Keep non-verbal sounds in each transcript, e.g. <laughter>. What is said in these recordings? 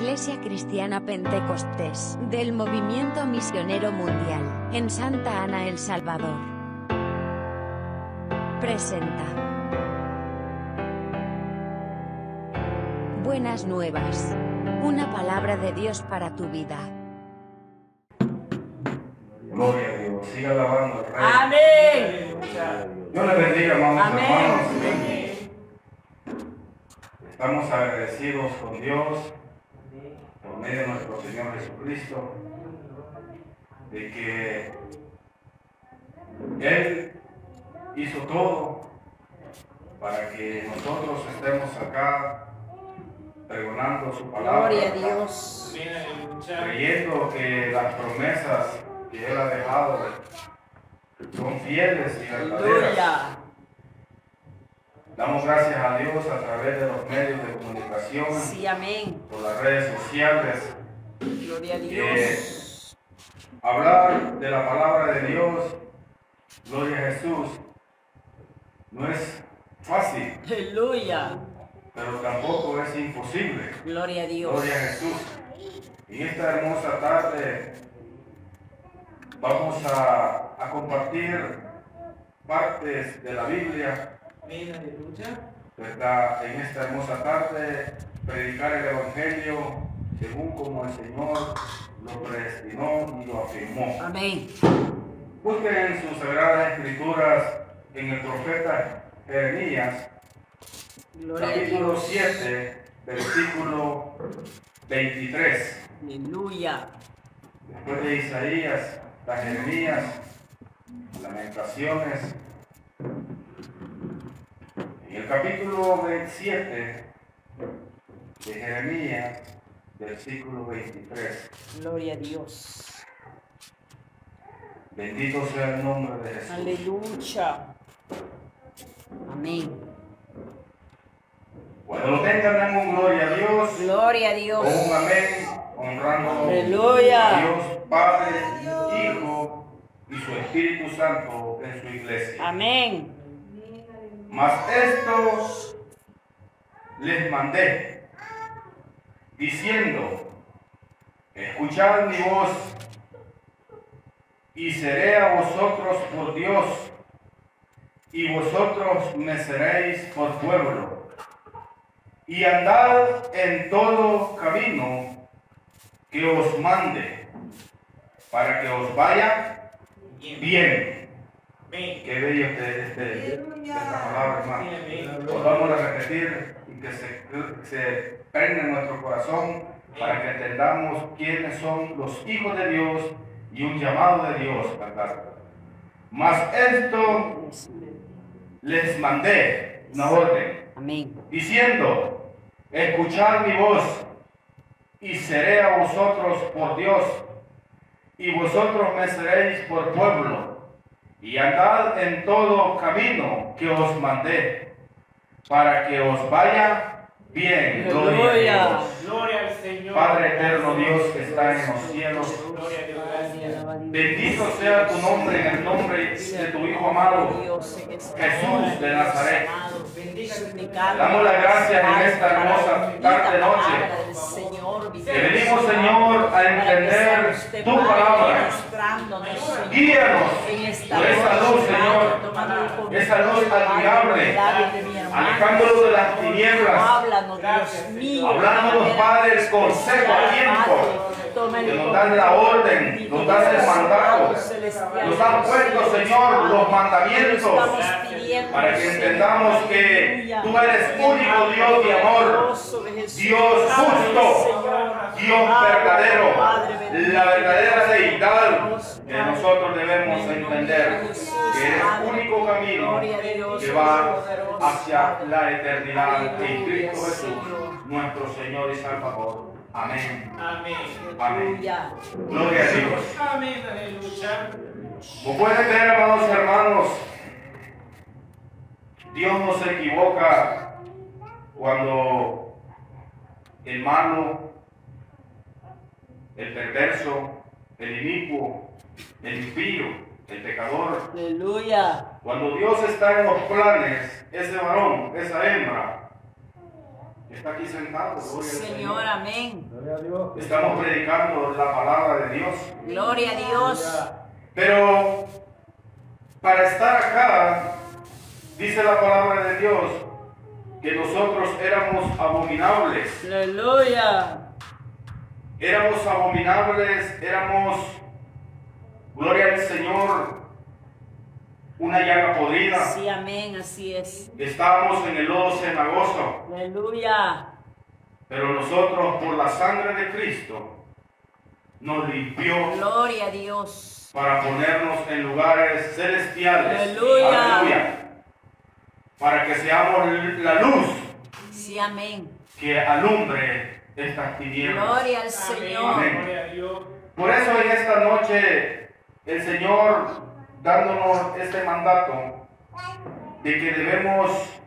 Iglesia Cristiana Pentecostés del Movimiento Misionero Mundial en Santa Ana, El Salvador. Presenta. Buenas nuevas. Una palabra de Dios para tu vida. Gloria a Dios. Siga alabando al Rey. Amén. Dios le bendiga, hermanos Amén. hermanos. Estamos agradecidos con Dios medio de nuestro Señor Jesucristo de que Él hizo todo para que nosotros estemos acá pregonando su palabra. Gloria a Dios. creyendo que las promesas que Él ha dejado son fieles y verdaderas. Damos gracias a Dios a través de los medios de comunicación, Sí, amén. por las redes sociales, Gloria a Dios. hablar de la palabra de Dios, gloria a Jesús, no es fácil, Aleluya. pero tampoco es imposible. Gloria a Dios. Gloria a Jesús. En esta hermosa tarde vamos a, a compartir partes de la Biblia, ¿verdad? En esta hermosa tarde, predicar el Evangelio según como el Señor lo predestinó y lo afirmó. Amén. Busquen en sus sagradas escrituras en el profeta Jeremías, Gloria capítulo Dios. 7, versículo 23. Aleluya. Después de Isaías, está Jeremías, Lamentaciones. El capítulo 27 de Jeremías, versículo 23. Gloria a Dios. Bendito sea el nombre de Jesús. Aleluya. Amén. Cuando lo tengan, un gloria a Dios. Gloria a O Dios. un amén, honrando Aleluya. a Dios Padre, Hijo y su Espíritu Santo en su iglesia. Amén. Mas esto les mandé, diciendo, escuchad mi voz, y seré a vosotros por Dios, y vosotros me seréis por pueblo. Y andad en todo camino que os mande, para que os vaya bien. Qué bello este, este- esta palabra, hermano. Volvamos a repetir y que se, se prenda en nuestro corazón para que entendamos quiénes son los hijos de Dios y un llamado de Dios, ¿verdad? Mas esto les mandé una orden, Amén. diciendo, escuchad mi voz y seré a vosotros por Dios y vosotros me seréis por pueblo y andad en todo camino que os mandé, para que os vaya bien. Gloria a. Dios. Gloria al Señor. Padre eterno Dios que está en los cielos, Gloria a Dios. Gracias. bendito sea tu nombre en el nombre de tu Hijo amado. Jesús de Nazaret. Damos las gracias en esta hermosa tarde noche. Que venimos, Señor, a entender tu palabra. Guíanos por esa luz, Señor, esa luz admirable, alejándolo de las tinieblas, Háblanos, Dios mío. hablándonos, Padre, el consejo a tiempo, que nos dan la orden, nos dan el mandato, nos han puesto, Señor, los mandamientos para que entendamos que tú eres único Dios de amor, Dios justo, Dios verdadero, la verdadera deidad que nosotros debemos entender, que es el único camino que va hacia la eternidad en Cristo Jesús, nuestro Señor y Salvador. Amén. Amén. Amén. Gloria a Dios. Amén. Aleluya. Como pueden ver, amados hermanos, Dios no se equivoca cuando el malo, el perverso, el inicuo, el impío, el pecador, Aleluya. cuando Dios está en los planes, ese varón, esa hembra, está aquí sentado. gloria al Señor, amén. Estamos predicando la palabra de Dios. Gloria a Dios. Pero para estar acá, dice la palabra de Dios, que nosotros éramos abominables. Aleluya. Éramos abominables, éramos, gloria al Señor, una llaga podrida. Sí, amén, así es. Estábamos en el lodo cenagoso, Aleluya. pero nosotros por la sangre de Cristo nos limpió Gloria a Dios. para ponernos en lugares celestiales. Aleluya. Para que seamos la luz Sí, amén. que alumbre estas tinieblas. Gloria al Señor. Amén. Por eso en esta noche el Señor dándonos este mandato de que debemos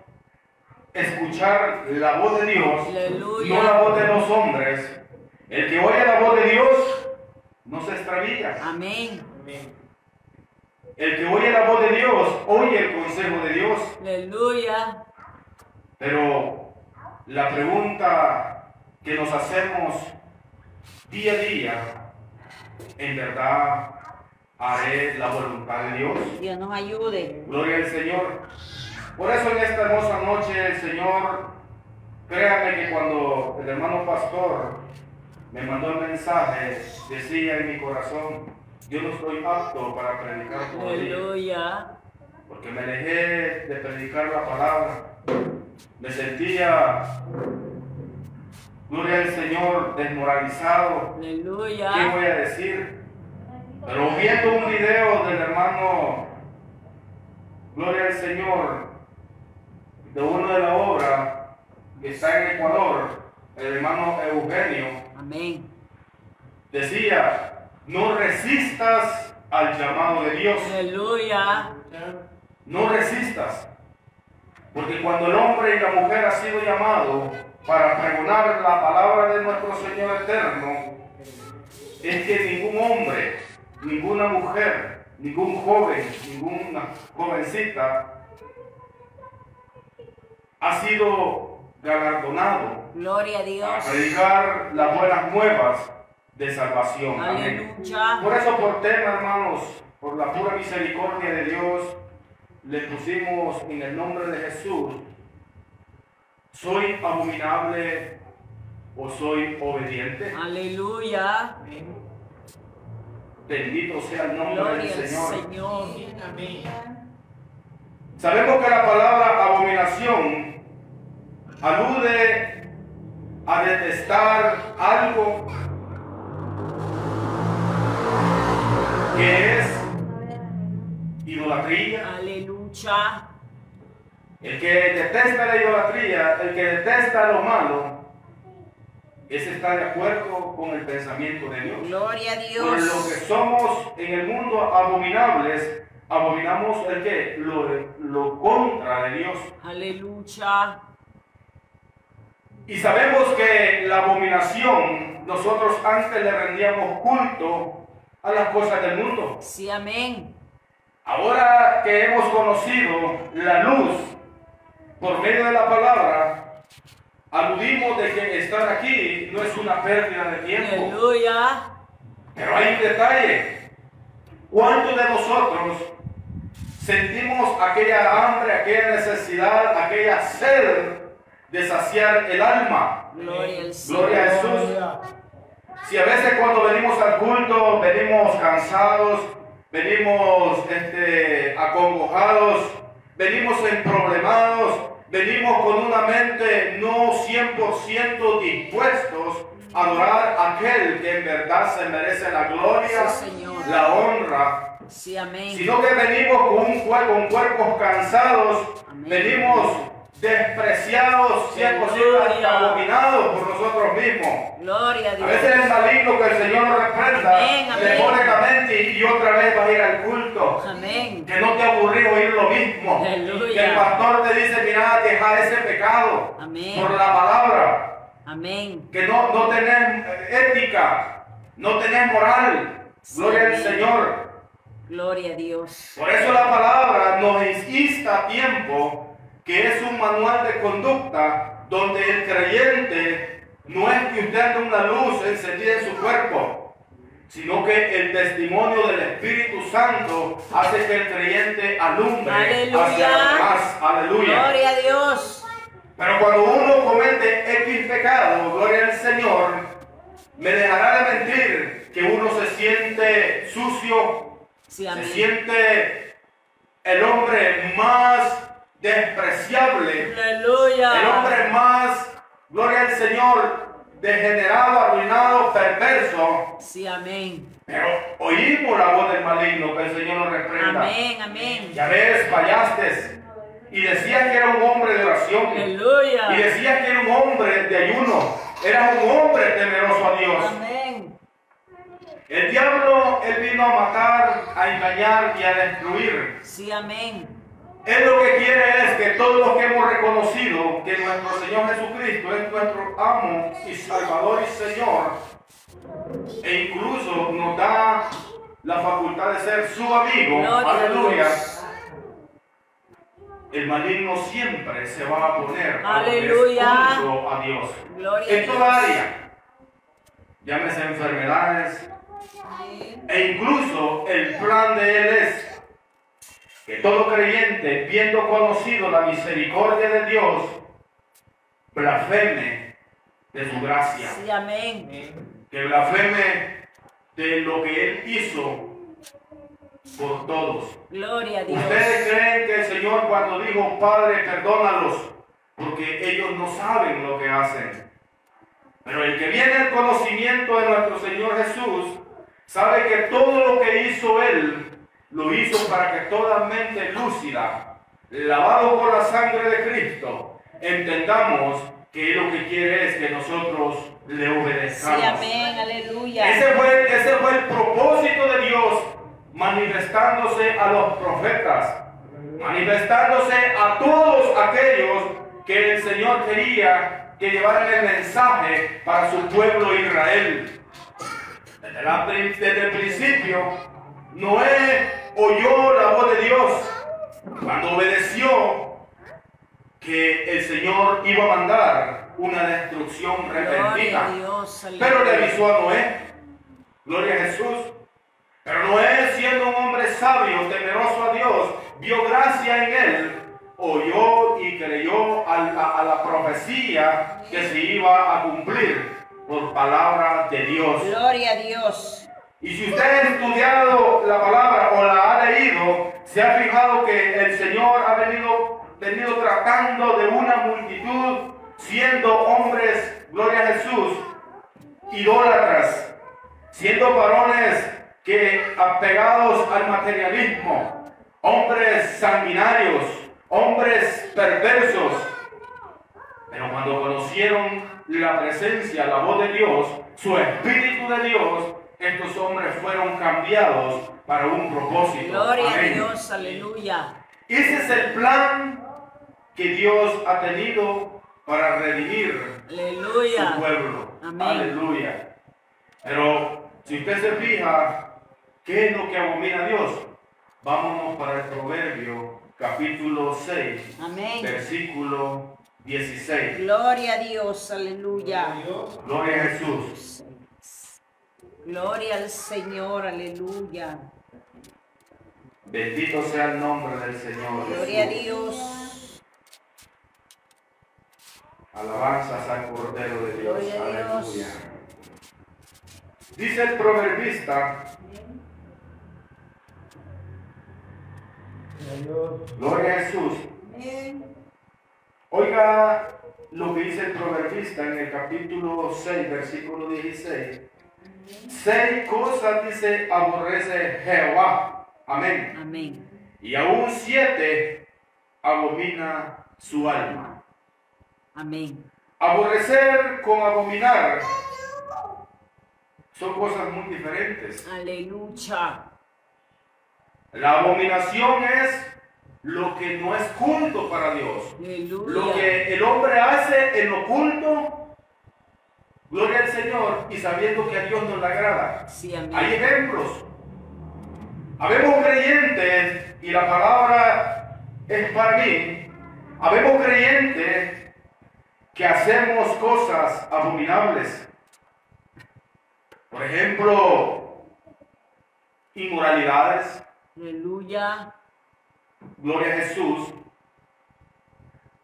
escuchar la voz de Dios, Aleluya. no la voz de los hombres. El que oye la voz de Dios no se extravía. Amén. Amén. El que oye la voz de Dios oye el consejo de Dios. Aleluya. Pero la pregunta que nos hacemos día a día, en verdad haré la voluntad de Dios. Dios nos ayude. Gloria al Señor. Por eso en esta hermosa noche el Señor, créame que cuando el hermano pastor me mandó el mensaje, decía en mi corazón, yo no estoy apto para predicar todavía, porque me dejé de predicar la palabra. Me sentía, gloria al Señor, desmoralizado. ¿Qué Aleluya. voy a decir? Pero viendo un video del hermano, gloria al Señor, de uno de la obra que está en Ecuador, el hermano Eugenio, Amén. decía, no resistas al llamado de Dios, Aleluya. no resistas. Porque cuando el hombre y la mujer ha sido llamado para pregonar la palabra de nuestro Señor eterno, es que ningún hombre, ninguna mujer, ningún joven, ninguna jovencita ha sido galardonado Gloria a a Dios. predicar las buenas nuevas de salvación. Amén. Por eso, por tema, hermanos, por la pura misericordia de Dios, le pusimos en el nombre de Jesús, ¿soy abominable o soy obediente? Aleluya. Bendito sea el nombre Gloria del Señor. Señor. Amén. Sabemos que la palabra abominación alude a detestar algo que es idolatría. Aleluya. El que detesta la idolatría, el que detesta lo malo, ese está de acuerdo con el pensamiento de Dios. Gloria a Por lo que Dios. somos en el mundo abominables, abominamos el que lo, lo contra de Dios. Aleluya. Y sabemos que la abominación, nosotros antes le rendíamos culto a las cosas del mundo. Sí, amén. Ahora que hemos conocido la luz por medio de la palabra, aludimos de que estar aquí no es una pérdida de tiempo. Aleluya. Pero hay un detalle. ¿Cuántos de nosotros sentimos aquella hambre, aquella necesidad, aquella sed de saciar el alma? Gloria al Gloria a. Jesús. Si a veces cuando venimos al culto venimos cansados, venimos este, acongojados, venimos emproblemados, venimos con una mente no 100% dispuestos a adorar a aquel que en verdad se merece la gloria, Sí, la honra, Sí, amén. sino que venimos con, un con cuerpos cansados, Amén. venimos despreciados, si es posible, hasta abominados por nosotros mismos. Gloria a A veces es maligno que el Señor nos reprenda, Amén, le amén. pone la mente y, otra vez vas a ir al culto. Amén. Que no te aburrí oír lo mismo. Aleluya. Que el pastor te dice, mira, deja ese pecado Amén. por la palabra. Amén. Que no, no tenés eh, ética, no tenés moral. Gloria al. Señor. Gloria a Dios. Por eso la palabra nos insta a tiempo que es un manual de conducta donde el creyente no es que usted ande una luz encendida en su cuerpo, sino que el testimonio del Espíritu Santo hace que el creyente alumbre Aleluya. hacia los demás. Aleluya. Gloria a Dios. Pero cuando uno comete X pecado, gloria al Señor, me dejará de mentir que uno se siente sucio, Sí, se siente el hombre más despreciable, Aleluya. el hombre más, gloria al Señor, degenerado, arruinado, perverso. Sí, amén. Pero oímos la voz del maligno, que el Señor nos reprenda. Amén, amén. Ya ves, fallaste. Y decías que era un hombre de oración. Y Aleluya. decías que era un hombre de ayuno. Era un hombre temeroso a Dios. Amén. El diablo, él vino a matar, a engañar y a destruir. Sí, amén. Él lo que quiere es que todos los que hemos reconocido que nuestro Señor Jesucristo es nuestro amo y Salvador y Señor, e incluso nos da la facultad de ser su amigo, aleluya, el maligno siempre se va a poner Aleluya. a Dios. Gloria En toda área, llámese enfermedades, e incluso el plan de Él es que todo creyente, viendo conocido la misericordia de Dios, blasfeme de su gracia, Sí, amén. que blasfeme de lo que Él hizo por todos. Gloria a Dios. ¿Ustedes creen que el Señor cuando dijo, Padre, perdónalos, porque ellos no saben lo que hacen? Pero el que viene el conocimiento de nuestro Señor Jesús, sabe que todo lo que hizo Él, lo hizo para que toda mente lúcida, lavado por la sangre de Cristo, entendamos que lo que quiere es que nosotros le Sí, obedezcamos. amén. Aleluya. Ese fue, ese fue el propósito de Dios manifestándose a los profetas, manifestándose a todos aquellos que el Señor quería que llevaran el mensaje para su pueblo Israel. Desde, la pri- desde el principio, Noé oyó la voz de Dios cuando obedeció que el Señor iba a mandar una destrucción repentina. Pero le avisó a Noé, gloria a Jesús. Pero Noé, siendo un hombre sabio, temeroso a Dios, vio gracia en él, oyó y creyó a la, a la profecía que se iba a cumplir por palabra de Dios. Gloria a Dios. Y si usted ha estudiado la palabra o la ha leído, se ha fijado que el Señor ha venido, venido tratando de una multitud, siendo hombres, gloria a Jesús, idólatras, siendo varones que apegados al materialismo, hombres sanguinarios, hombres perversos. Pero cuando conocieron la presencia, la voz de Dios, su Espíritu de Dios, estos hombres fueron cambiados para un propósito. Gloria a. Dios. Aleluya. Ese es el plan que Dios ha tenido para redimir su Aleluya. pueblo. Amén. Aleluya. Pero si usted se fija, ¿qué es lo que abomina a Dios? Vámonos para el Proverbio, capítulo 6, Amén. versículo 16. Gloria a Dios. Aleluya. Gloria a Jesús. Gloria al Señor. Aleluya. Bendito sea el nombre del Señor. Gloria a. Dios. Alabanzas al Cordero de Dios. Gloria a Dios. Aleluya. Dice el proverbista, Dios. Gloria a Jesús. Oiga lo que dice el proverbista en el capítulo 6, versículo 16. Seis cosas dice aborrece Jehová. Amén. Amén. Y aún siete abomina su alma. Amén. Aborrecer con abominar son cosas muy diferentes. Aleluya. La abominación es lo que no es culto para Dios. Lo Aleluya. que el hombre hace en oculto, gloria al Señor, y sabiendo que a Dios no le agrada. Sí, amén. Hay ejemplos. Habemos creyentes, y la palabra es para mí. Habemos creyentes que hacemos cosas abominables. Por ejemplo, inmoralidades, Aleluya. gloria a Jesús.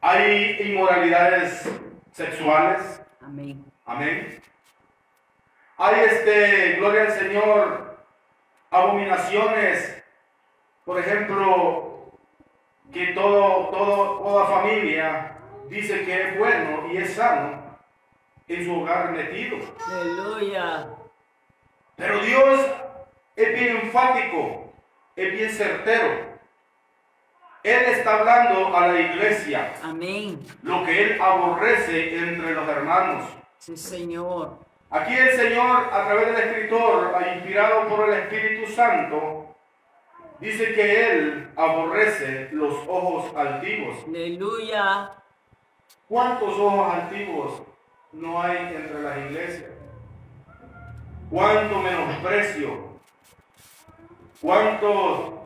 Hay inmoralidades sexuales, Amén. Amén. Hay este, gloria al Señor, abominaciones, por ejemplo, que todo, todo, toda familia dice que es bueno y es sano en su hogar metido. Aleluya. Pero Dios es bien enfático, es bien certero. Él está hablando a la iglesia Amén. lo que Él aborrece entre los hermanos. Sí, Señor. Aquí el Señor, a través del escritor, inspirado por el Espíritu Santo, dice que Él aborrece los ojos altivos. Aleluya. ¿Cuántos ojos altivos no hay entre las iglesias? ¿Cuánto menosprecio? ¿Cuánto,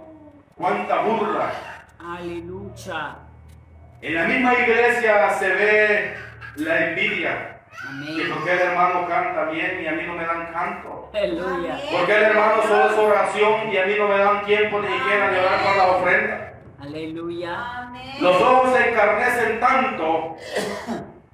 ¿Cuánta burla? Aleluya. En la misma iglesia se ve la envidia. Que Amén. porque el hermano canta bien y a mí no me dan canto. Aleluya. Porque el hermano solo es oración y a mí no me dan tiempo ni siquiera de orar con la ofrenda. Aleluya. Los ojos se encarnecen tanto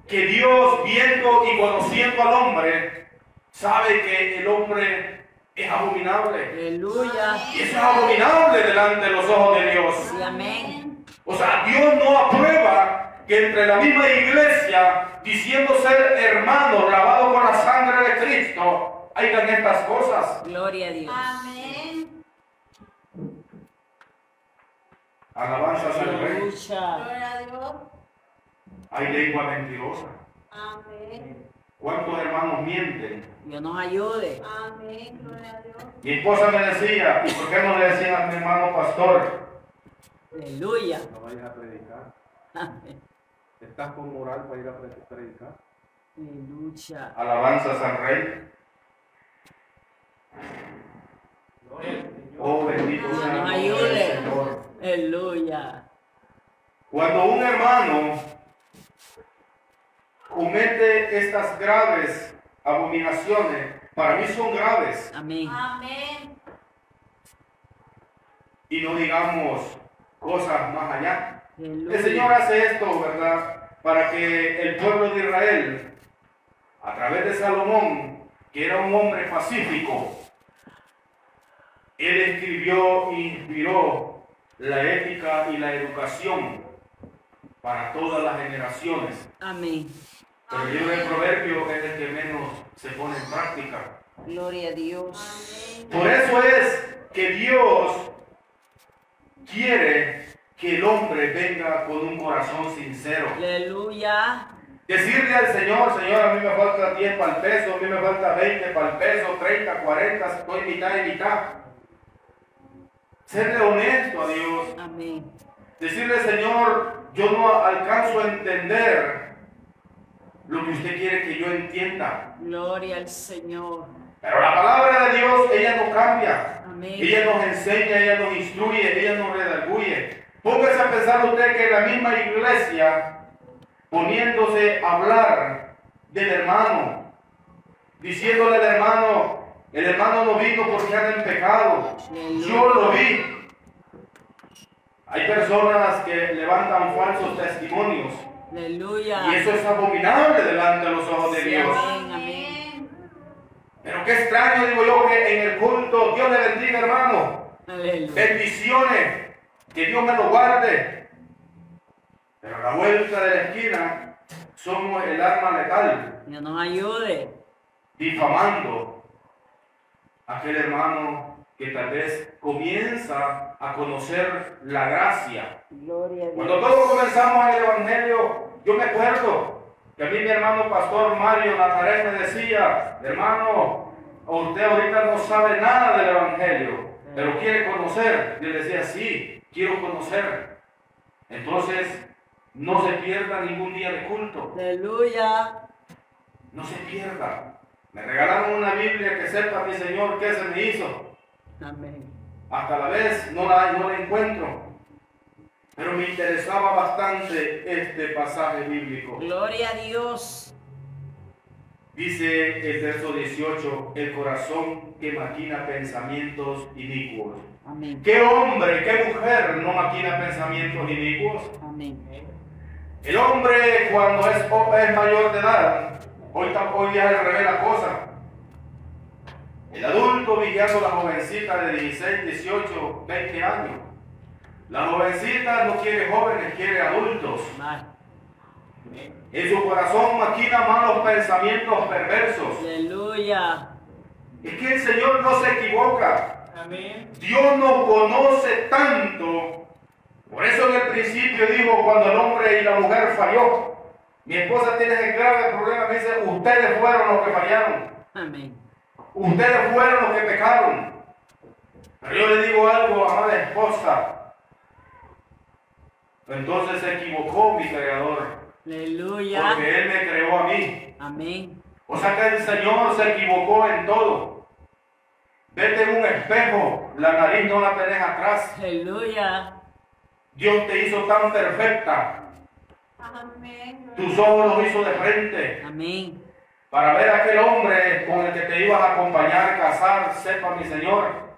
que Dios, viendo y conociendo al hombre, sabe que el hombre es abominable. Aleluya. Y eso es abominable delante de los ojos de Dios. Sí, amén. O sea, Dios no aprueba que entre la misma iglesia, diciendo ser hermanos lavados con la sangre de Cristo, hayan estas cosas. Gloria a Dios. Amén. Alabanzas al Rey. Gloria a Dios. Hay lengua mentirosa. Amén. ¿Cuántos hermanos mienten? Dios nos ayude. Amén. Gloria a Dios. Mi esposa me decía, ¿y por qué no le decían a mi hermano pastor? Aleluya. No vayas a predicar. Amén. Estás con moral para ir a pre- predicar. Aleluya. Alabanzas al Rey. Gloria al Señor. Oh, bendito Dios sea el. Señor. Aleluya. Cuando un hermano comete estas graves abominaciones, para mí son graves, Amén. Amén. y no digamos cosas más allá. El Señor hace esto, ¿verdad? Para que el pueblo de Israel, a través de Salomón, que era un hombre pacífico, él escribió e inspiró la ética y la educación para todas las generaciones. Amén. Pero el libro de Proverbios es el que menos se pone en práctica. Gloria a Dios. Por eso es que Dios quiere que el hombre venga con un corazón sincero. Aleluya. Decirle al Señor, Señor, a mí me falta 10 para el peso, a mí me falta 20 para el peso, 30, 40, estoy mitad y mitad. Serle honesto a Dios. Amén. Decirle, Señor, yo no alcanzo a entender lo que usted quiere que yo entienda. Gloria al Señor. Pero la palabra de Dios, ella no cambia. Amén. Ella nos enseña, ella nos instruye, ella nos redarguye. Póngase a pensar usted que la misma iglesia, poniéndose a hablar del hermano, diciéndole al hermano, el hermano no vino porque anda en pecado. Yo lo vi. Hay personas que levantan falsos testimonios Aleluya. y eso es abominable delante de los ojos de Dios. amén. Amén. Pero qué extraño, digo yo, que en el culto, Dios le bendiga, hermano. Aleluya. bendiciones, que Dios me lo guarde. Pero a la vuelta de la esquina somos el arma letal, Dios nos ayude. difamando a aquel hermano que tal vez comienza a conocer la gracia. Gloria a Cuando Dios. todos comenzamos en el Evangelio, yo me acuerdo que a mí mi hermano pastor Mario Nazaret me decía, hermano, usted ahorita no sabe nada del Evangelio, pero quiere conocer. Yo le decía, sí, quiero conocer. Entonces, no se pierda ningún día de culto, Aleluya. no se pierda. Me regalaron una Biblia que sepa mi Señor qué se me hizo. Amén. Hasta la vez no la, no la encuentro. Pero me interesaba bastante este pasaje bíblico. Gloria a Dios. Dice el verso 18, el corazón que maquina pensamientos inicuos. Amén. ¿Qué hombre, qué mujer no maquina pensamientos inicuos? Amén. El hombre cuando es, es mayor de edad, hoy, hoy día es revés la cosa. El adulto vigilando a la jovencita de 16, 18, 20 años. La jovencita no quiere jóvenes, quiere adultos. En su corazón maquina malos pensamientos perversos. Aleluya. Es que el Señor no se equivoca. Amén. Dios nos conoce tanto. Por eso en el principio digo, cuando el hombre y la mujer falló, mi esposa tiene ese grave problema, me dice, ustedes fueron los que fallaron. Amén. Ustedes fueron los que pecaron. Pero yo le digo algo, amada esposa. Entonces se equivocó mi creador, Aleluya. porque Él me creó a mí. Amén. O sea que el Señor se equivocó en todo. Vete en un espejo, la nariz no la tenés atrás. Aleluya. Dios te hizo tan perfecta, Amén. tus ojos los hizo de frente, Amén. para ver a aquel hombre con el que te ibas a acompañar, casar, sepa mi Señor.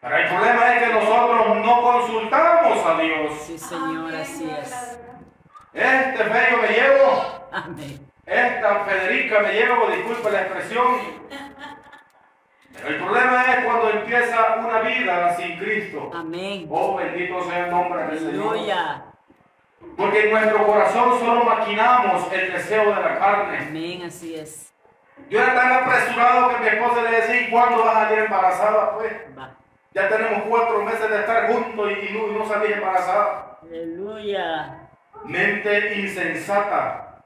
Pero el problema es que nosotros no consultamos a Dios. Sí, Señor, Amén, así es. Este feo me llevo, Amén. esta Federica me llevo, disculpe la expresión. Pero el problema es cuando empieza una vida sin Cristo. Amén. Oh, bendito sea el nombre del Señor. Aleluya. Porque en nuestro corazón solo maquinamos el deseo de la carne. Amén, así es. Yo era tan apresurado que mi esposa le decía, ¿y cuándo vas a salir embarazada? Pues Va. ya tenemos cuatro meses de estar juntos y, y no, no embarazada. Aleluya. Mente insensata.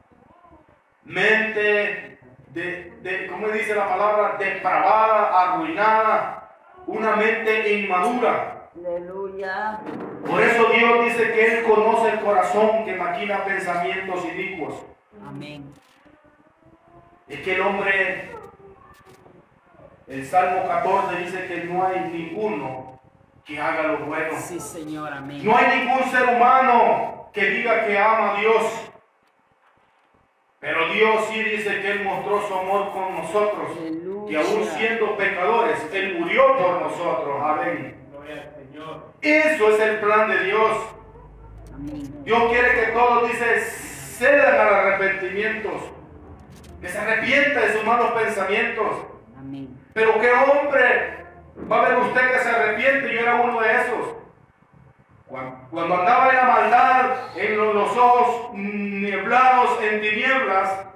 Mente de, de, ¿cómo dice la palabra? Depravada, arruinada. Una mente inmadura. Aleluya. Por eso Dios dice que Él conoce el corazón que maquina pensamientos inicuos. Amén. Es que el hombre, el Salmo 14 dice que no hay ninguno que haga lo bueno. Sí, Señor, amén. No hay ningún ser humano que diga que ama a Dios. Pero Dios sí dice que Él mostró su amor con nosotros. Aleluya. Que aún siendo pecadores, Él murió por nosotros. Amén. Eso es el plan de Dios. Amén. Dios quiere que todos, dice, cedan al arrepentimiento. Que se arrepienta de sus malos pensamientos. Amén. Pero qué hombre va a ver usted que se arrepiente. Yo era uno de esos. Cuando, andaba en la maldad, en los, ojos nublados, en tinieblas,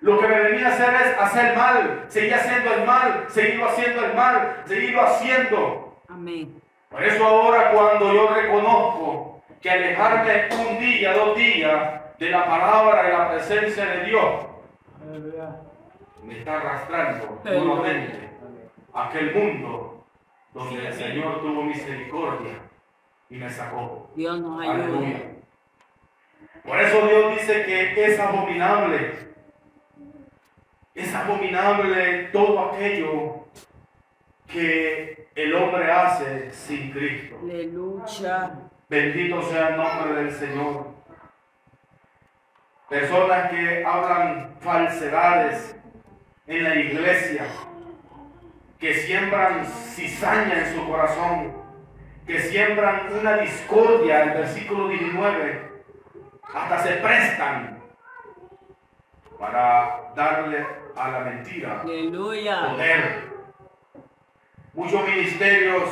lo que me venía a hacer es hacer mal. Seguir haciendo el mal, seguir haciendo el mal, seguirlo haciendo. Amén. Por eso ahora cuando yo reconozco que alejarme un día, dos días de la palabra, de la presencia de Dios, me está arrastrando nuevamente a aquel mundo donde el. Señor tuvo misericordia y me sacó. Dios nos ayude. Por eso Dios dice que es abominable. Es abominable todo aquello que el hombre hace sin Cristo. Aleluya. Bendito sea el nombre del Señor. Personas que hablan falsedades en la iglesia, que siembran cizaña en su corazón, que siembran una discordia, el versículo 19, hasta se prestan para darle a la mentira Aleluya. poder. Muchos ministerios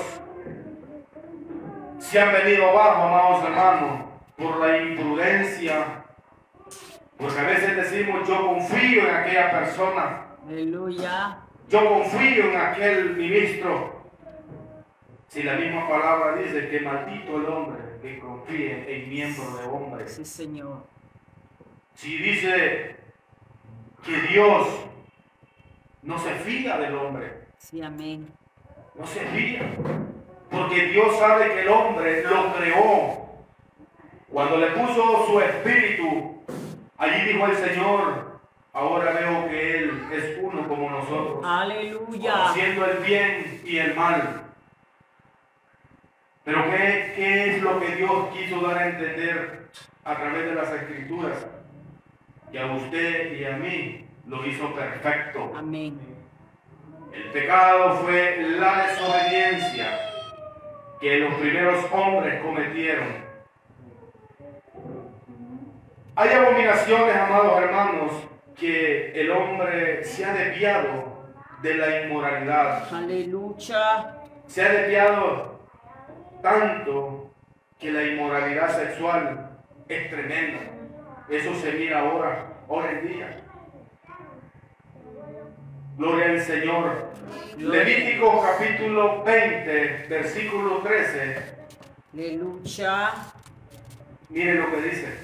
se han venido abajo, amados hermanos, por la imprudencia. Porque a veces decimos, yo confío en aquella persona, Aleluya. yo confío en aquel ministro. Si la misma palabra dice que maldito el hombre que confíe en miembro de hombres. Sí, Señor. Si dice que Dios no se fía del hombre, Sí, amén. no se fía, porque Dios sabe que el hombre lo creó. Cuando le puso su espíritu, allí dijo el Señor, ahora veo que Él es uno como nosotros, Aleluya. haciendo el bien y el mal. Pero ¿qué, ¿qué es lo que Dios quiso dar a entender a través de las escrituras? Que a usted y a mí lo hizo perfecto. Amén. El pecado fue la desobediencia que los primeros hombres cometieron. Hay abominaciones, amados hermanos, que el hombre se ha desviado de la inmoralidad. Aleluya. Se ha desviado tanto que la inmoralidad sexual es tremenda. Eso se mira ahora, ahora en día. Gloria al Señor. Levítico capítulo 20, versículo 13. Aleluya. Mire lo que dice.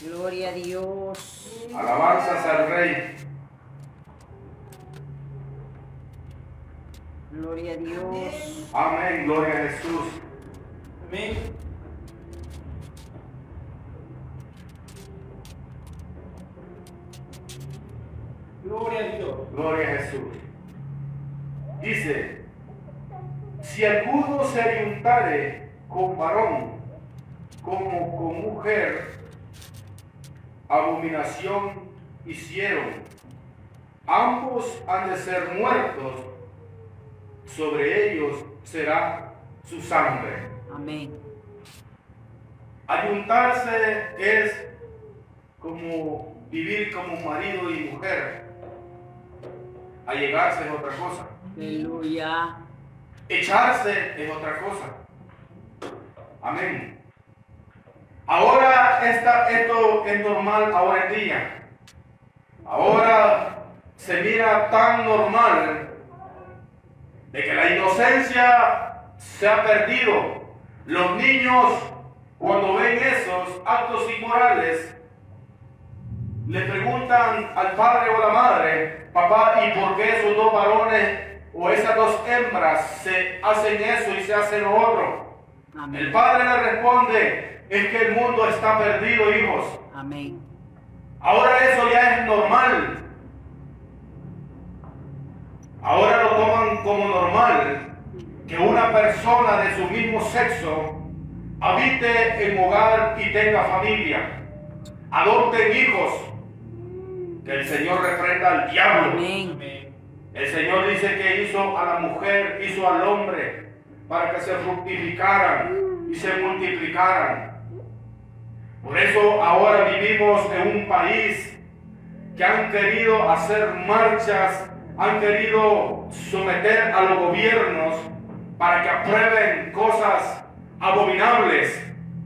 Gloria a Dios. Alabanzas al Rey. Gloria a Dios. Amén. Gloria a Jesús. Amén. Gloria a Dios. Gloria a Jesús. Dice, si alguno se ayuntare con varón como con mujer, abominación hicieron. Ambos han de ser muertos, sobre ellos será su sangre. Amén. Ayuntarse es como vivir como marido y mujer. Allegarse es otra cosa. Aleluya. Echarse es otra cosa. Amén. Ahora esta, esto es normal ahora en día. Ahora se mira tan normal de que la inocencia se ha perdido. Los niños cuando ven esos actos inmorales le preguntan al padre o a la madre, papá, ¿y por qué esos dos varones o esas dos hembras se hacen eso y se hacen lo otro? El padre le responde, es que el mundo está perdido, hijos. Amén. Ahora eso ya es normal. Ahora lo toman como normal que una persona de su mismo sexo habite en hogar y tenga familia. Adopten hijos. Que el Señor reprenda al diablo. Amén. El Señor dice que hizo a la mujer, hizo al hombre para que se fructificaran y se multiplicaran. Por eso ahora vivimos en un país que han querido hacer marchas, han querido someter a los gobiernos para que aprueben cosas abominables,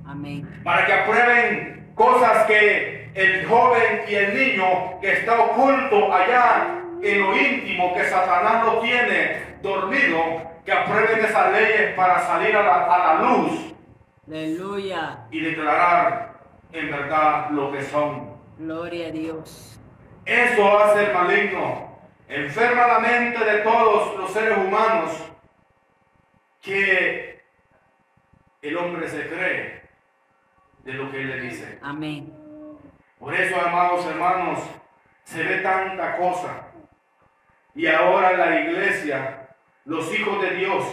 Amén. para que aprueben cosas que el joven y el niño que está oculto allá en lo íntimo, que Satanás lo tiene dormido, que aprueben esas leyes para salir a la, a la luz Aleluya. y declarar en verdad lo que son. Gloria a Dios. Eso hace el maligno. Enferma la mente de todos los seres humanos que el hombre se cree de lo que él le dice. Amén. Por eso, amados hermanos, se ve tanta cosa. Y ahora la iglesia, los hijos de Dios,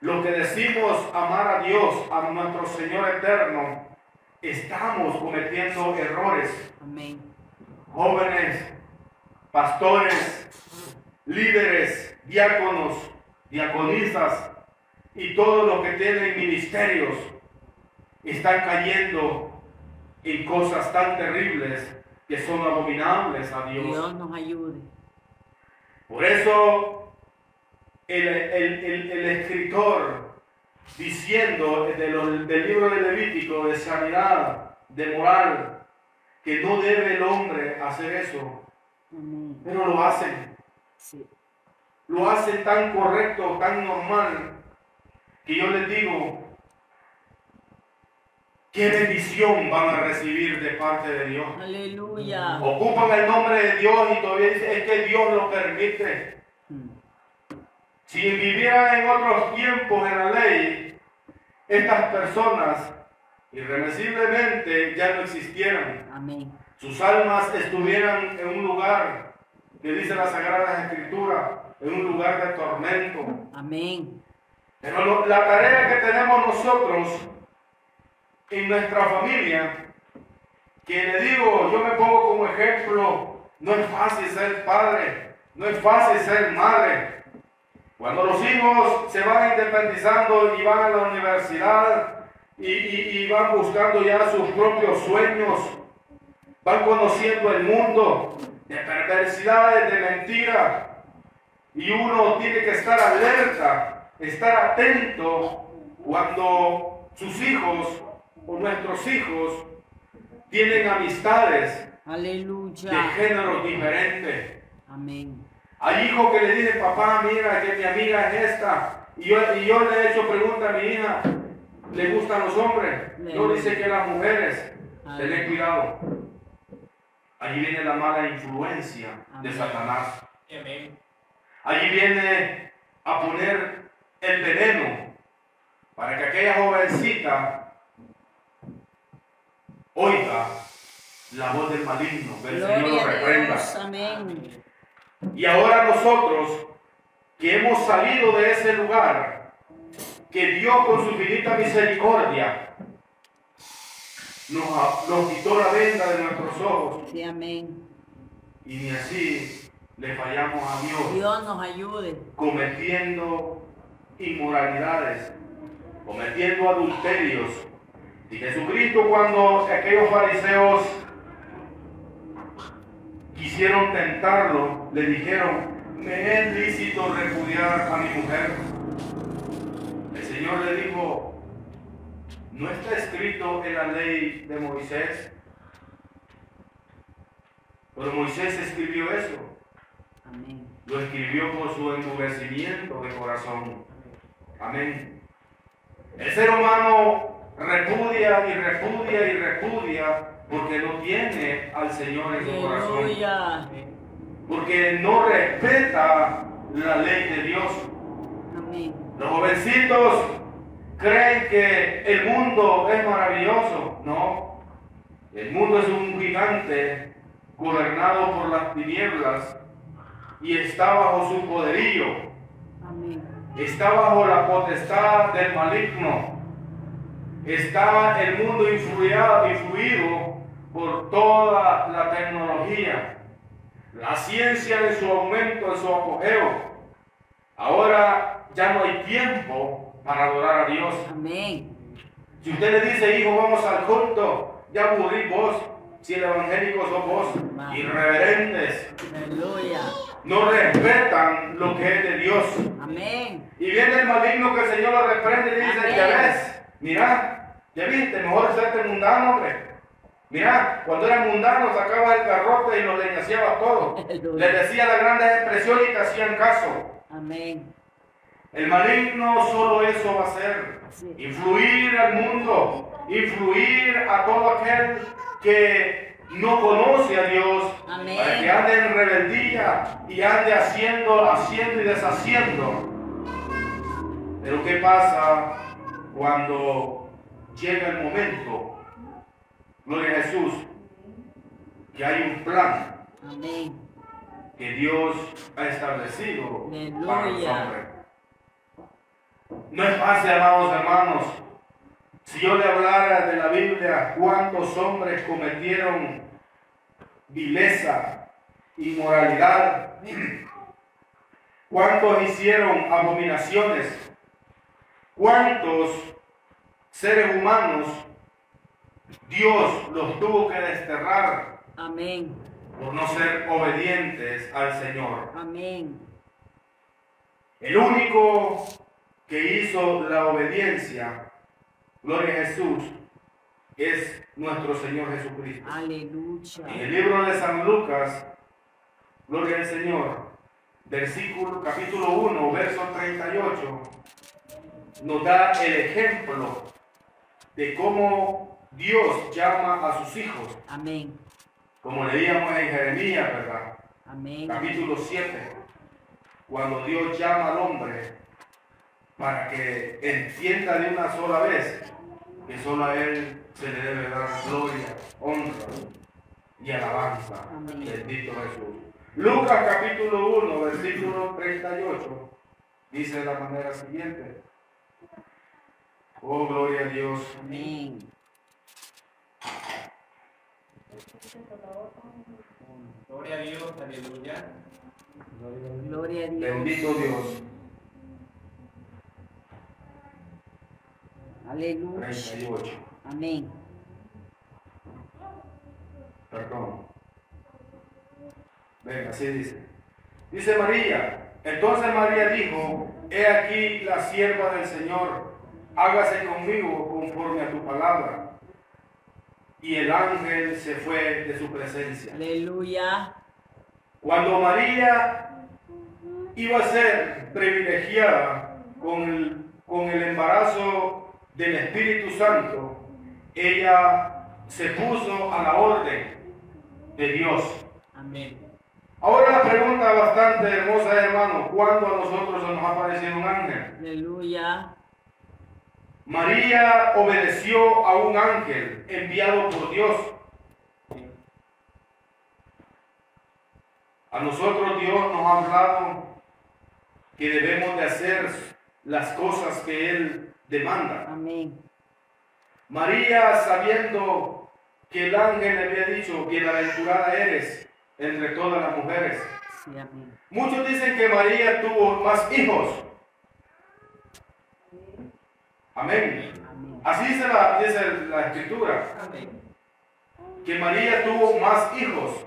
los que decimos amar a Dios, a nuestro Señor eterno, estamos cometiendo errores. Amén. Jóvenes, pastores, líderes, diáconos, diaconisas y todos los que tienen ministerios están cayendo en cosas tan terribles que son abominables a Dios. Dios nos ayude. Por eso el, el- el- el escritor diciendo de los- del libro de Levítico de sanidad, de moral, que no debe el hombre hacer eso. Pero lo hacen. Lo hacen tan correcto, tan normal, que yo les digo, qué bendición van a recibir de parte de Dios. Aleluya. Ocupan el nombre de Dios y todavía dicen, es que Dios lo permite. Mm. Si vivieran en otros tiempos en la ley, estas personas irremisiblemente ya no existieran. Amén. Sus almas estuvieran en un lugar que dice la Sagrada Escritura, en un lugar de tormento. Amén. Pero lo- la tarea que tenemos nosotros en nuestra familia, que le digo, yo me pongo como ejemplo, no es fácil ser padre, no es fácil ser madre. Cuando los hijos se van independizando y van a la universidad y, y- y van buscando ya sus propios sueños, van conociendo el mundo de perversidades, de mentiras, y uno tiene que estar alerta, estar atento cuando sus hijos o nuestros hijos tienen amistades de Aleluya. géneros diferentes. Amén. Hay hijos que le dicen, papá, mira que mi amiga es esta. Y yo, y yo le he hecho pregunta a mi hija, ¿le gustan los hombres? No dice que las mujeres. Tened cuidado. Allí viene la mala influencia de. Satanás. Amén. Allí viene a poner el veneno para que aquella jovencita oiga la voz del maligno, que el Señor lo reprenda. Amén. Y ahora nosotros que hemos salido de ese lugar, que Dios con su infinita misericordia nos, nos quitó la venda de nuestros ojos Sí, amén. y ni así le fallamos a Dios. Dios nos ayude. cometiendo inmoralidades, cometiendo adulterios. Y Jesucristo cuando aquellos fariseos quisieron tentarlo, le dijeron, me es lícito repudiar a mi mujer. El Señor le dijo, ¿no está escrito en la ley de Moisés? Pero Moisés escribió eso Amén. lo escribió por su endurecimiento de corazón. Amén. El ser humano repudia y repudia y repudia porque no tiene al Señor en su corazón. Porque no respeta la ley de Dios. Amén. Los jovencitos creen que el mundo es maravilloso. No. El mundo es un gigante gobernado por las tinieblas y está bajo su poderío. Amén. está bajo la potestad del maligno. Está el mundo influido, influido por toda la tecnología. La ciencia en su aumento, en su apogeo. Ahora ya no hay tiempo para adorar a Dios. Amén. Si usted le dice, hijo, vamos al culto, ya aburrí vos. Si el evangélico sos vos, irreverentes, Aleluya. no respetan lo que es de Dios. Amén. Y viene el maligno que el Señor lo reprende y le dice, Amén. ya ves, mira, ya viste, mejor serte mundano, hombre. Mira, cuando eras mundano sacabas el garrote y lo leñaseabas todo. Aleluya. Les decía las grandes expresiones y te hacían caso. Amén. El maligno solo eso va a hacer. Sí. Influir al mundo, influir a todo aquel que no conoce a Dios, Amén. para que ande en rebeldía y ande haciendo, haciendo y deshaciendo. Pero ¿qué pasa cuando llega el momento, gloria a Jesús, que hay un plan Amén. que Dios ha establecido para los hombres? No es fácil, amados hermanos. Si yo le hablara de la Biblia, cuántos hombres cometieron vileza, inmoralidad, <clears throat> cuántos hicieron abominaciones, cuántos seres humanos Dios los tuvo que desterrar Amén. por no ser obedientes al Señor. Amén. El único que hizo la obediencia, gloria a Jesús, es nuestro Señor Jesucristo. Aleluya. En el libro de San Lucas, gloria al Señor, versículo, capítulo 1, verso 38, nos da el ejemplo de cómo Dios llama a sus hijos, Amén. como leíamos en Jeremías, ¿verdad? Amén. capítulo 7, cuando Dios llama al hombre para que entienda de una sola vez que solo a Él se le debe dar gloria, honra y alabanza. Amén. Bendito Jesús. Lucas capítulo 1, versículo 38, dice de la manera siguiente. Oh, gloria a Dios. Amén. Gloria a Dios, aleluya. Gloria a Dios. Bendito Dios. Aleluya. 38. Amén. Perdón. Venga, así dice. Dice María. Entonces María dijo, he aquí la sierva del Señor, hágase conmigo conforme a tu palabra. Y el ángel se fue de su presencia. Aleluya. Cuando María iba a ser privilegiada con el, con el embarazo del Espíritu Santo, ella se puso a la orden de Dios. Amén. Ahora la pregunta bastante hermosa, hermano, ¿cuándo a nosotros se nos ha aparecido un ángel? Aleluya. María obedeció a un ángel enviado por Dios. A nosotros Dios nos ha hablado que debemos de hacer las cosas que Él demanda. Amén. María, sabiendo que el ángel le había dicho, bienaventurada eres entre todas las mujeres. Sí, amén. Muchos dicen que María tuvo más hijos. Amén. Amén. Así dice la, dice la escritura, Amén. que María tuvo más hijos,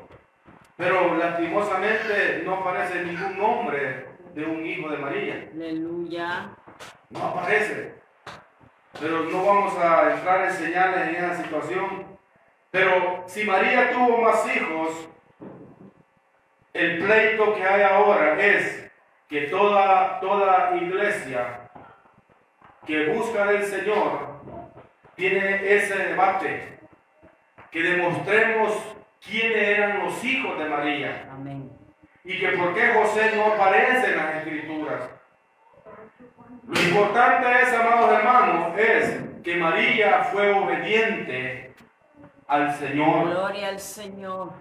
pero lastimosamente no aparece ningún nombre de un hijo de María. Aleluya. No aparece. Pero no vamos a entrar en señales en esa situación. Pero si María tuvo más hijos, el pleito que hay ahora es que toda, toda iglesia que busca del Señor tiene ese debate. Que demostremos quiénes eran los hijos de María Amén. y que por qué José no aparece en las escrituras. Lo importante es, amados hermanos, es que María fue obediente al Señor, Gloria al Señor.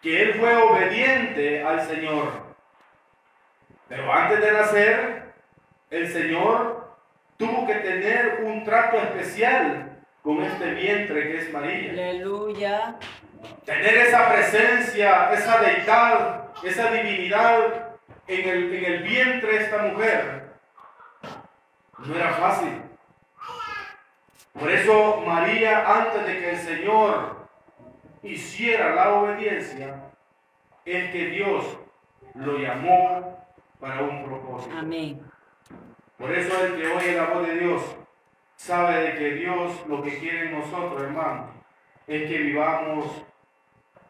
que él fue obediente al Señor. Pero antes de nacer, el Señor tuvo que tener un trato especial con este vientre que es María. Aleluya. Tener esa presencia, esa deidad, esa divinidad en el, en el vientre de esta mujer, no era fácil. Por eso María, antes de que el Señor hiciera la obediencia, es que Dios lo llamó para un propósito. Amén. Por eso el que oye la voz de Dios sabe de que Dios lo que quiere en nosotros, hermanos, es que vivamos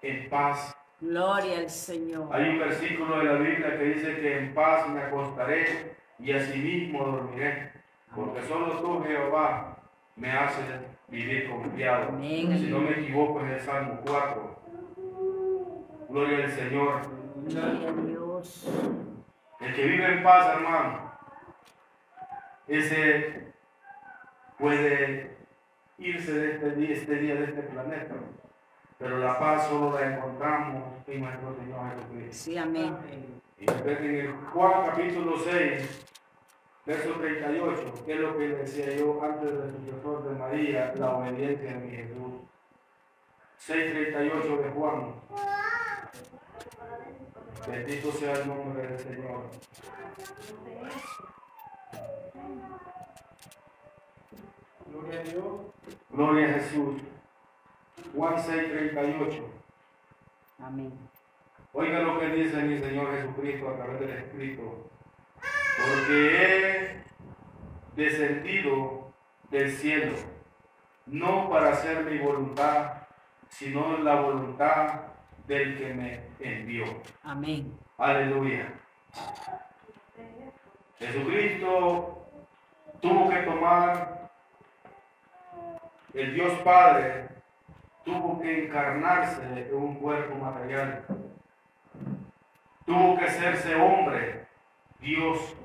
en paz. Gloria al Señor. Hay un versículo de la Biblia que dice que en paz me acostaré y asimismo dormiré, porque solo tú, Jehová, me haces vivir confiado. Amén. Si no me equivoco, es el Salmo 4. Gloria al Señor. Gloria a Dios. El que vive en paz, hermano, ese puede irse de este día, este día de este planeta. Pero la paz solo la encontramos en nuestro Señor Jesucristo. Sí, amén. Y en el Juan capítulo 6, verso 38, que es lo que decía yo antes del sucesor de María, la obediencia de mi Jesús. 6.38 de Juan. Bendito sea el nombre del Señor. Gloria a Dios. Gloria a Jesús. Juan 6.38. Amén. Oiga lo que dice mi Señor Jesucristo a través del Escrito. Porque he descendido del cielo, no para hacer mi voluntad, sino la voluntad del que me envió. Amén. Aleluya. Jesucristo tuvo que tomar, el Dios Padre tuvo que encarnarse en un cuerpo material. Tuvo que hacerse hombre, Dios.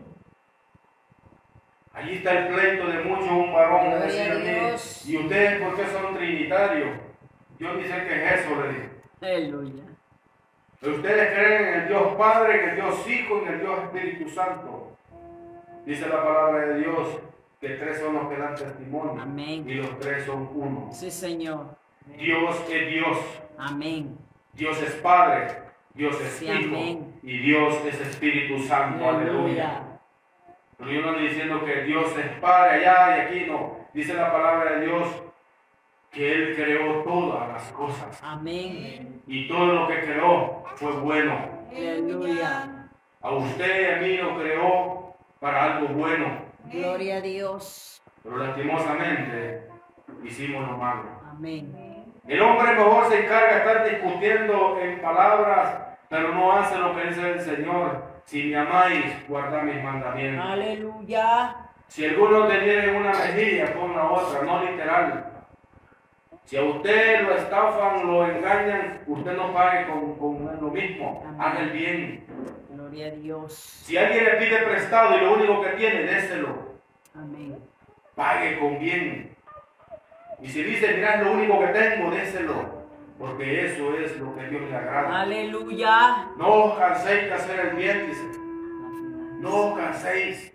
Allí está el pleito de muchos, un varón decía a mí, Dios. ¿y ustedes por qué son trinitarios? Ni sé qué es eso, le dije. Aleluya. Ustedes creen en el Dios Padre, en el Dios Hijo, en el Dios Espíritu Santo. Dice la palabra de Dios que tres son los que dan testimonio. Amén. Y los tres son uno. Sí, Señor. Dios es Dios. Amén. Dios es Padre. Dios es Sí, Hijo. amén. Y Dios es Espíritu Santo. Aleluya. Aleluya. Pero yo no estoy diciendo que Dios es Padre allá y aquí no. Dice la palabra de Dios que Él creó todas las cosas. Amén. Y todo lo que creó fue bueno. Aleluya. A usted y a mí lo creó para algo bueno. Gloria a Dios. Pero lastimosamente hicimos lo malo. Amén. El hombre mejor se encarga de estar discutiendo en palabras, pero no hace lo que dice el Señor. Si me amáis, guardad mis mandamientos. Aleluya. Si alguno te diere una mejilla, pon la otra, no literal. Si a usted lo estafan, lo engañan, usted no pague con, con lo mismo. Haga el bien. Gloria a Dios. Si alguien le pide prestado y lo único que tiene, déselo. Amén. Pague con bien. Y si dice, mira, es lo único que tengo, déselo. Porque eso es lo que Dios le agrada. Aleluya. No os canséis de hacer el bien, dice. No os canséis.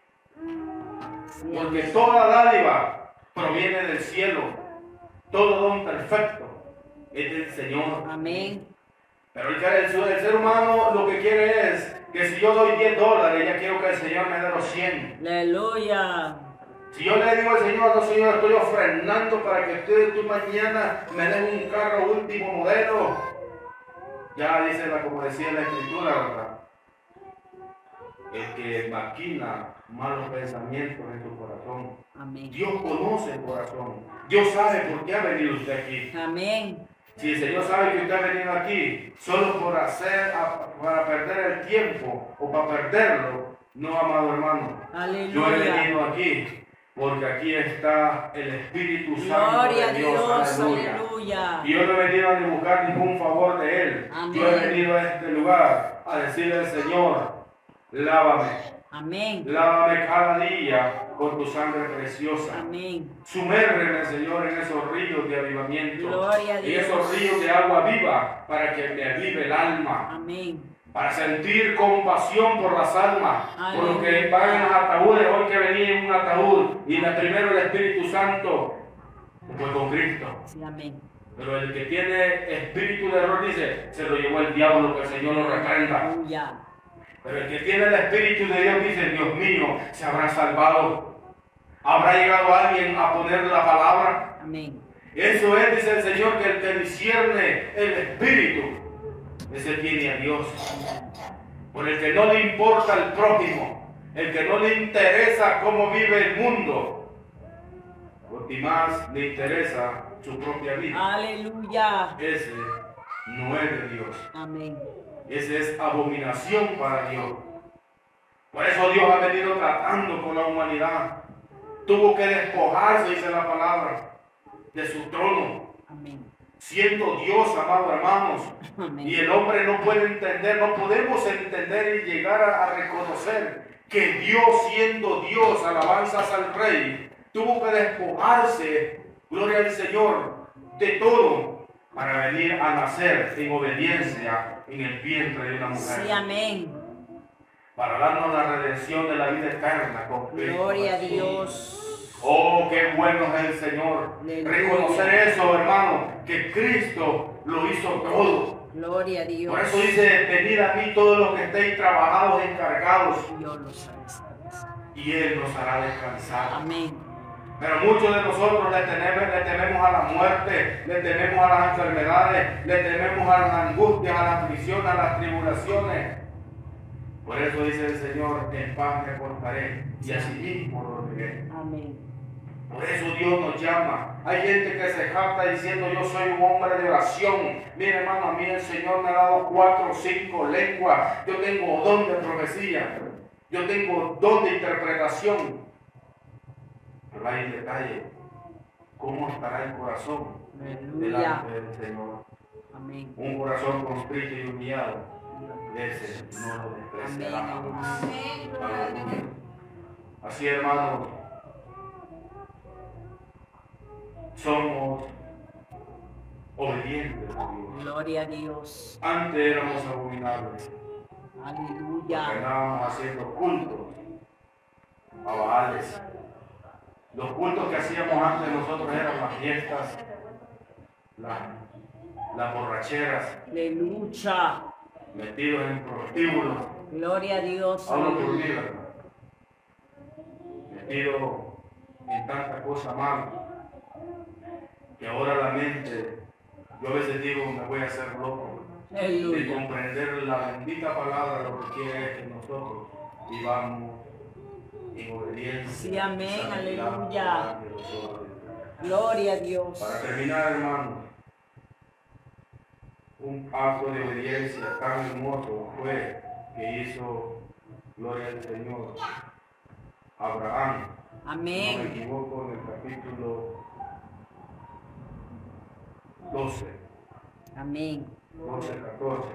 Porque toda dádiva proviene del cielo. Todo don perfecto es del Señor. Amén. Pero el, el ser humano lo que quiere es que si yo doy 10 dólares, ya quiero que el Señor me dé los 100. Aleluya. Si yo le digo al Señor, no Señor, estoy ofrendando para que usted tú mañana me des un carro último modelo. Ya dice la, como decía la escritura, ¿verdad? El que maquina malos pensamientos en tu corazón. Amén. Dios conoce el corazón. Dios sabe por qué ha venido usted aquí. Amén. Si el Señor sabe que usted ha venido aquí solo por hacer, para perder el tiempo o para perderlo, no, amado hermano. Yo he Aleluya. venido aquí porque aquí está el Espíritu Santo Gloria a de Dios. Dios. aleluya. Aleluya. Y yo no he venido a buscar ningún favor de Él. Amén. Yo he venido a este lugar a decirle al Señor, lávame, Amén. lávame cada día con tu sangre preciosa. Amén. Sumérgeme, Señor, en esos ríos de avivamiento. Gloria a Dios. esos ríos de agua viva para que me avive el alma. Amén. Para sentir compasión por las almas. Por los que van en los ataúdes. Hoy que venía en un ataúd. Y la primero el Espíritu Santo. Fue con Cristo. Sí, amén. Pero el que tiene espíritu de error dice, se lo llevó el diablo, que el Señor lo reprenda. Aleluya. Pero el que tiene el Espíritu de Dios dice, Dios mío, se habrá salvado. Habrá llegado alguien a poner la palabra. Amén. Eso es, dice el Señor, que el que discierne el Espíritu, ese tiene a Dios. Por el que no le importa el prójimo, el que no le interesa cómo vive el mundo, ti más le interesa su propia vida. Aleluya. Ese no es de Dios. Amén. Esa es abominación para Dios. Por eso Dios ha venido tratando con la humanidad. Tuvo que despojarse, dice la palabra, de su trono. Amén. Siendo Dios, amados hermanos. Y el hombre no puede entender, no podemos entender y llegar a, a reconocer que Dios, siendo Dios, alabanzas al Rey, tuvo que despojarse, gloria al Señor, de todo para venir a nacer en obediencia en el vientre de una mujer. Sí, amén. Para darnos la redención de la vida eterna con Gloria a. Dios. Oh, qué bueno es el Señor. Reconocer eso, hermano, que Cristo lo hizo todo. Gloria a Dios. Por eso dice, venid a mí todos los que estéis trabajados y encargados, Dios lo sabe, sabe, sabe. y Él nos hará descansar. Amén. Pero muchos de nosotros le tememos, le tememos a la muerte, le tememos a las enfermedades, le tememos a las angustias, a las aflicciones, a las tribulaciones. Por eso dice el Señor, en paz me portaré, y así mismo lo diré. Amén. Por eso Dios nos llama. Hay gente que se jacta diciendo yo soy un hombre de oración. Mire hermano, a mí el Señor me ha dado cuatro o cinco lenguas. Yo tengo don de profecía. Yo tengo don de interpretación. Pero hay un detalle. ¿Cómo estará el corazón Aleluya. delante del Señor? Amén. Un corazón constrito y humillado. Ese no lo despreciará. Así, hermanos, somos obedientes a Dios. Gloria a Dios. Antes éramos abominables, Aleluya. andábamos haciendo cultos a Baales. Los cultos que hacíamos antes nosotros eran las fiestas, las, las borracheras, Aleluya. metidos en prostíbulos. Gloria a Dios. Hablo por mí, Aleluya. ¿verdad? Metido en tanta cosa mala. Que ahora la mente, yo a veces digo, me voy a hacer loco. De comprender la bendita palabra, lo que quiere es que nosotros vivamos en obediencia. Sí, amén, aleluya. Gloria a Dios. Para terminar, hermanos, un acto de obediencia tan hermoso fue que hizo, gloria al Señor, Abraham. No me Amén. equivoco, en el capítulo 12, Amén. 12, 14.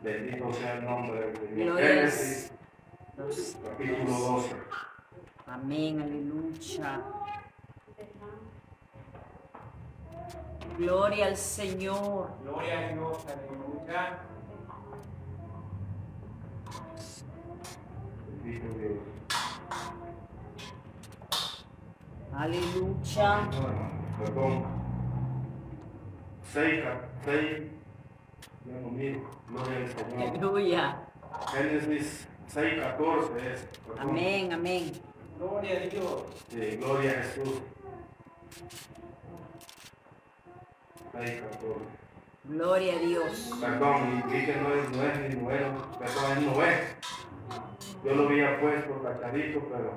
Bendito sea el nombre. Gloria al Génesis, Dios. capítulo 12. Amén. Aleluya. Gloria al Señor. Gloria a Dios, aleluya. Bendito Dios. Aleluya. Perdón. 6, 6, ya no miro, gloria al Señor. Aleluya. Génesis 6, 14 es. Amén. Amén. Gloria a Dios. Sí, gloria a Jesús. 6, 14. Gloria a Dios. Perdón, y que no es, no es ni Noé, perdón, es Noé. Yo lo había puesto cachadito, pero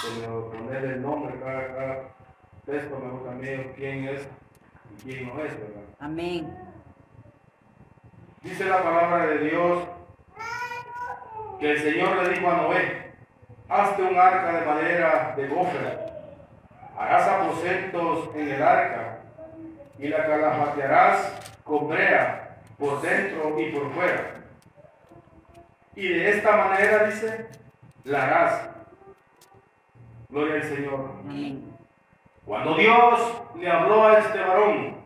se me va a poner el nombre cada, cada texto, me gusta mío quién es y quién no es, ¿verdad? Amén. Dice la palabra de Dios que el Señor le dijo a Noé, hazte un arca de madera de gofer, harás aposentos en el arca y la calafatearás con brea por dentro y por fuera. Y de esta manera, dice, la harás. Gloria al Señor. Amén. Cuando Dios le habló a este varón,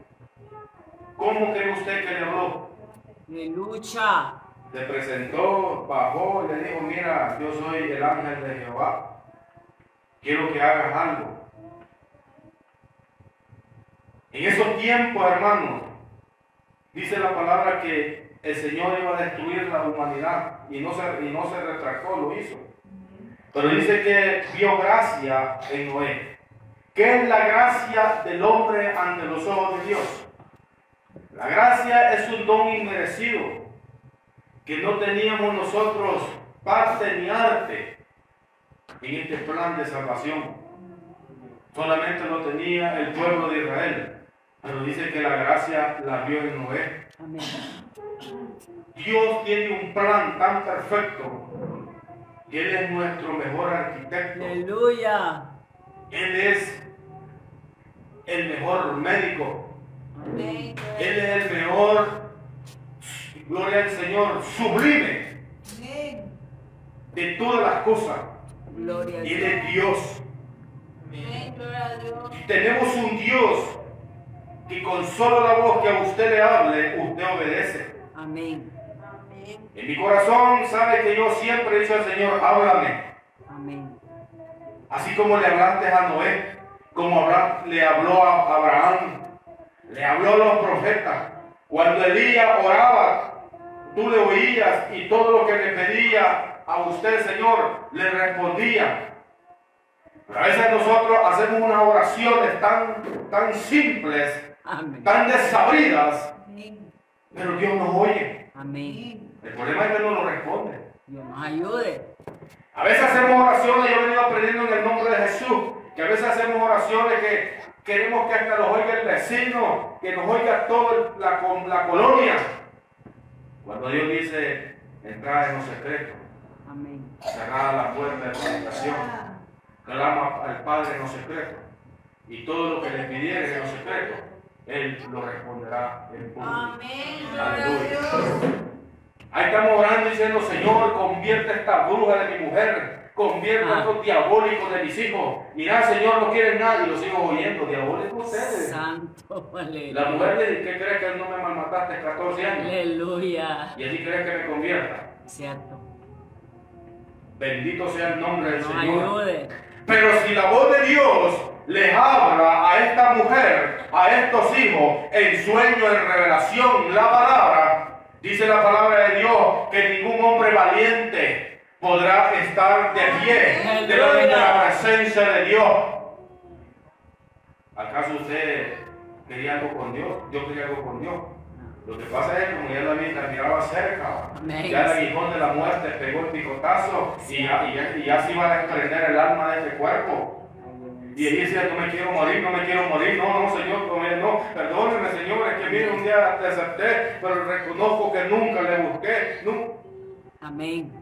¿cómo cree usted que le habló? Aleluya. Se presentó, bajó y le dijo, mira, yo soy el ángel de Jehová. Quiero que hagas algo. En esos tiempos, hermanos, dice la palabra que el Señor iba a destruir la humanidad y no se, y no se retractó, lo hizo. Pero dice que vio gracia en Noé. ¿Qué es la gracia del hombre ante los ojos de Dios? La gracia es un don inmerecido que no teníamos nosotros parte ni arte en este plan de salvación. Solamente lo tenía el pueblo de Israel. Pero dice que la gracia la vio en Noé. Dios tiene un plan tan perfecto que Él es nuestro mejor arquitecto. Aleluya. Él es el mejor médico. Amén. Él es el mejor, gloria al Señor, sublime Amén. de todas las cosas. Gloria a Él Dios. es Dios. Amén. Tenemos un Dios que con solo la voz que a usted le hable, usted obedece. Amén. Amén. En mi corazón sabe que yo siempre he dicho al Señor, háblame. Amén. Así como le hablaste a Noé, como le habló a Abraham, le habló a los profetas. Cuando Elías oraba, tú le oías y todo lo que le pedía a usted, Señor, le respondía. Pero a veces nosotros hacemos unas oraciones tan, tan simples, Amén. tan desabridas, Amén. pero Dios nos oye. Amén. El problema es que no nos responde. Dios nos ayude. A veces hacemos oraciones, yo he venido aprendiendo en el nombre de Jesús, que a veces hacemos oraciones que queremos que hasta los oiga el vecino, que nos oiga toda la, con- la colonia. Cuando Dios dice, entrar en los secretos, Amén. cerrada la puerta de la habitación, clama al Padre en los secretos, y todo lo que le pidiere en los secretos, Él lo responderá en público. Amén. Ahí estamos orando diciendo, Señor, convierte esta bruja de mi mujer, convierte a Ah. estos diabólicos de mis hijos. Mira, Señor, no quieren nada y los sigo oyendo, diabólicos ustedes. Santo. La Aleluya. mujer le dice, ¿qué crees que no me malmataste 14 años? Aleluya. Y así crees que me convierta. Cierto. Bendito sea el nombre del Señor. ayude. Pero si la voz de Dios les habla a esta mujer, a estos hijos, en sueño, en revelación, la palabra, dice la palabra de Dios que ningún hombre valiente podrá estar de pie delante de la presencia de Dios. ¿Acaso usted quería algo con Dios? Yo quería algo con Dios. Lo que pasa es que como ya la, miraba cerca, ya el aguijón de la muerte pegó el picotazo y ya, y ya- y ya se iba a desprender el alma de este cuerpo. Y ella decía, no me quiero morir, no me quiero morir, no, no, Señor, no, perdóneme, Señor, es que mire, un día te acepté, pero reconozco que nunca le busqué. Amén.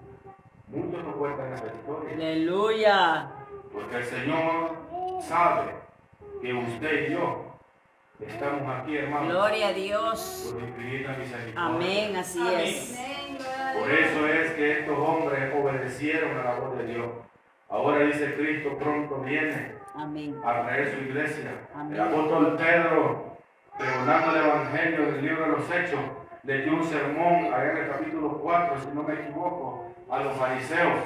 Muchos no cuentan esa historia, Aleluya. porque el Señor sabe que usted y yo estamos aquí, hermanos, Gloria a Dios. por infinita misericordia. Amén, así es. Amén, Por eso es que estos hombres obedecieron a la voz de Dios. Ahora dice Cristo pronto viene Amén. a traer su iglesia. Amén. El apóstol Pedro, pregonando el Evangelio del libro de los Hechos, le dio un sermón allá en el capítulo 4, si no me equivoco, a los fariseos,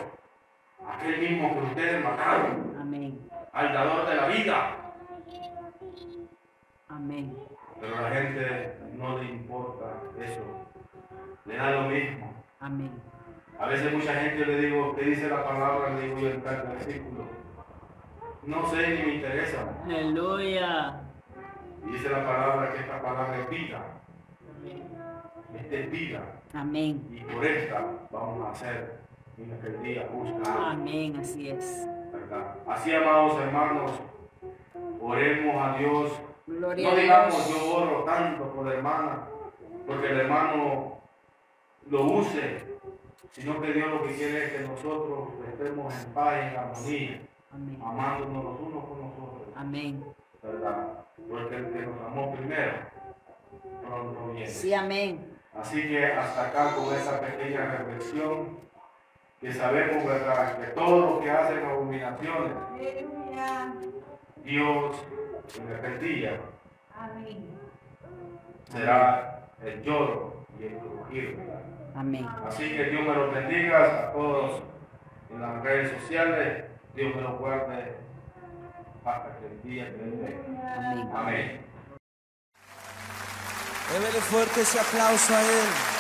aquel mismo que ustedes mataron, Amén. al dador de la vida. Amén. Pero a la gente no le importa eso, le da lo mismo. Amén. A veces mucha gente le digo, ¿qué dice la palabra? Le digo yo en tal versículo. No sé ni me interesa. Aleluya. Y dice la palabra que esta palabra es vida. Esta es vida. Amén. Y por esta vamos a hacer en aquel día justa. Amén, así es. ¿verdad? Así, amados hermanos, oremos a Dios. Gloria No digamos Dios. yo oro tanto por la hermana, porque el hermano lo use, sino que Dios lo que quiere es que nosotros estemos en paz y en armonía, Amén. amándonos los unos con los otros, Amén. ¿verdad? Porque el que nos amó primero, pronto viene. Sí, amén. Así que hasta acá con esa pequeña reflexión, que sabemos, ¿verdad? Que todo lo que hacen abominaciones. Dios en aquel día Amén. será el lloro y el crujir. Amén. Así que Dios me los bendiga a todos en las redes sociales. Dios me los guarde hasta que el día que. Amén. Amén. Débele fuerte ese aplauso a Él.